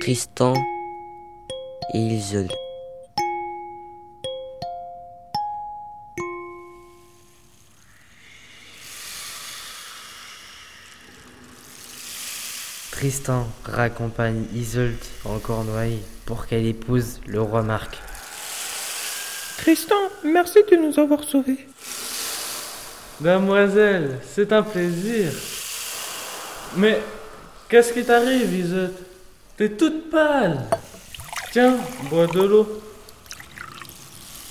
Tristan et Isolde. Tristan raccompagne Isolde en Cornouailles pour qu'elle épouse le roi Marc. Tristan, merci de nous avoir sauvés. Mademoiselle, c'est un plaisir. Mais qu'est-ce qui t'arrive, Isolde? T'es toute pâle. Tiens, bois de l'eau.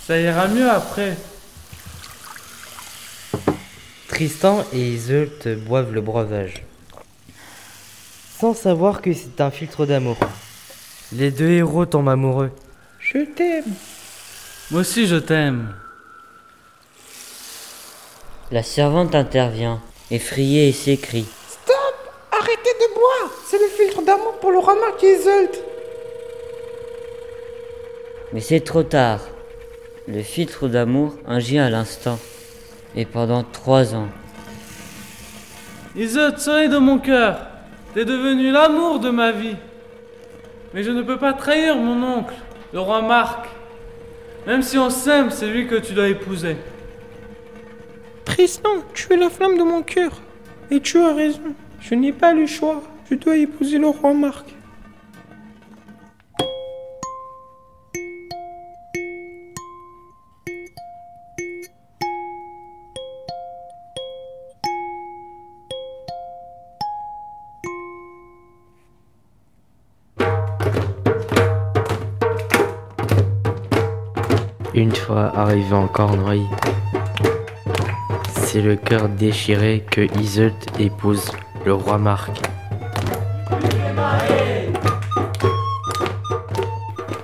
Ça ira mieux après. Tristan et Isolde boivent le breuvage. Sans savoir que c'est un filtre d'amour. Les deux héros tombent amoureux. Je t'aime. Moi aussi, je t'aime. La servante intervient, effrayée et s'écrie. C'est le filtre d'amour pour le roi Marc et Isolde. Mais c'est trop tard. Le filtre d'amour agit à l'instant. Et pendant trois ans. Isolde, soleil de mon cœur. T'es devenu l'amour de ma vie. Mais je ne peux pas trahir mon oncle, le roi Marc. Même si on s'aime, c'est lui que tu dois épouser. Tristan, tu es la flamme de mon cœur. Et tu as raison. Je n'ai pas le choix. Je dois épouser le roi Marc. Une fois arrivé en Cornouailles, c'est le cœur déchiré que Isolde épouse le roi Marc.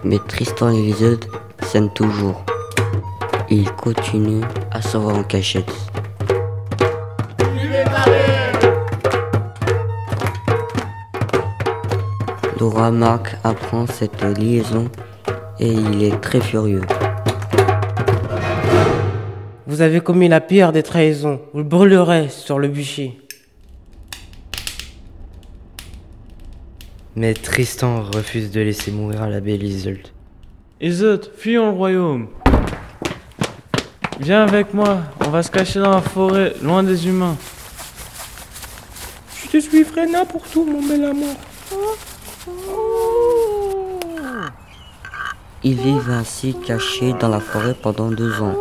Mais Tristan et Isolde s'aiment toujours. Ils continuent à se voir en cachette. Le roi Marc apprend cette liaison et il est très furieux. Vous avez commis la pire des trahisons. Vous le brûlerez sur le bûcher. Mais Tristan refuse de laisser mourir la belle Isolde. Isolde, fuyons le royaume. Viens avec moi, on va se cacher dans la forêt, loin des humains. Je te suivrai n'importe où, mon bel amour. Ils vivent ainsi cachés dans la forêt pendant deux ans.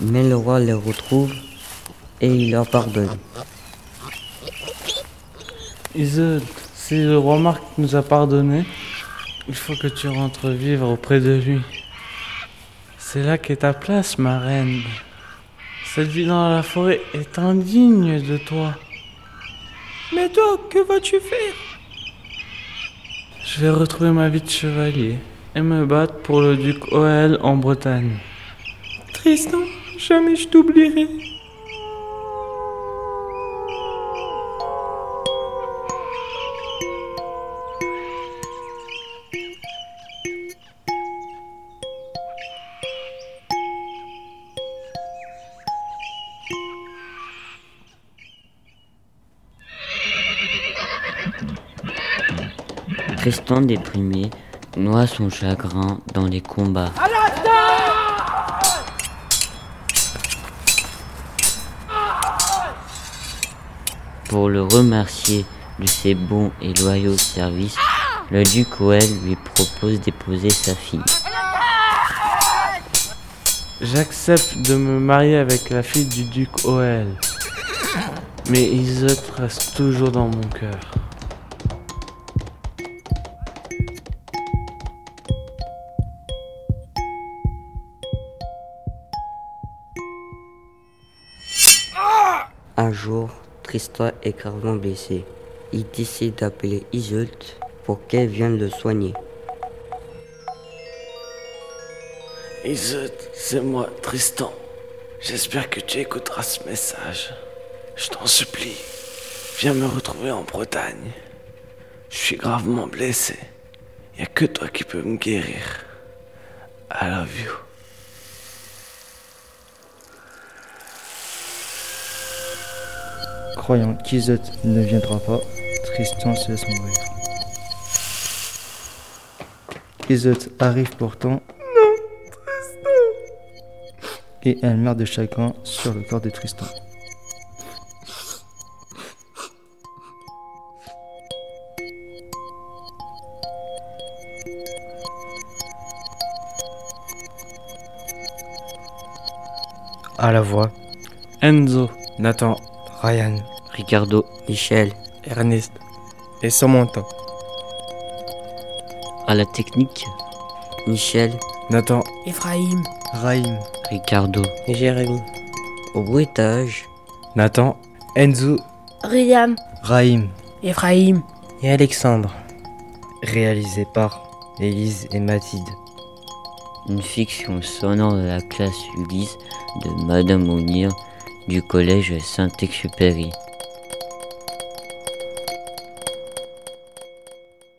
Mais le roi les retrouve et il leur pardonne. Isolde, si le roi Marc nous a pardonné, il faut que tu rentres vivre auprès de lui. C'est là qu'est ta place, ma reine. Cette vie dans la forêt est indigne de toi. Mais toi, que vas-tu faire? Je vais retrouver ma vie de chevalier et me battre pour le duc Oel en Bretagne. Tristan, jamais je t'oublierai. Tristan déprimé noie son chagrin dans les combats. Pour le remercier de ses bons et loyaux services, le duc Oel lui propose d'épouser sa fille. J'accepte de me marier avec la fille du duc Oel. Mais Isolde reste toujours dans mon cœur. Un jour, Tristan est gravement blessé. Il décide d'appeler Isolde pour qu'elle vienne le soigner. Isolde, c'est moi, Tristan. J'espère que tu écouteras ce message. Je t'en supplie, viens me retrouver en Bretagne. Je suis gravement blessé. Y a que toi qui peux me guérir. I love you. Croyant qu'Isot ne viendra pas, Tristan se laisse mourir. Isot arrive pourtant. Non, Tristan Et elle meurt de chagrin sur le corps de Tristan. À la voix, Enzo, Nathan, Ryan, Ricardo, Michel, Ernest et Samantha. à la technique, Michel, Nathan, Ephraim, Raïm, Ricardo, et Jérémy. Au bruitage, Nathan, Enzo, Riam, Raïm, Ephraim, et Alexandre. Réalisé par Élise et Mathilde. une fiction sonore de la classe Ulysse de Madame O'Neill du collège Saint-Exupéry.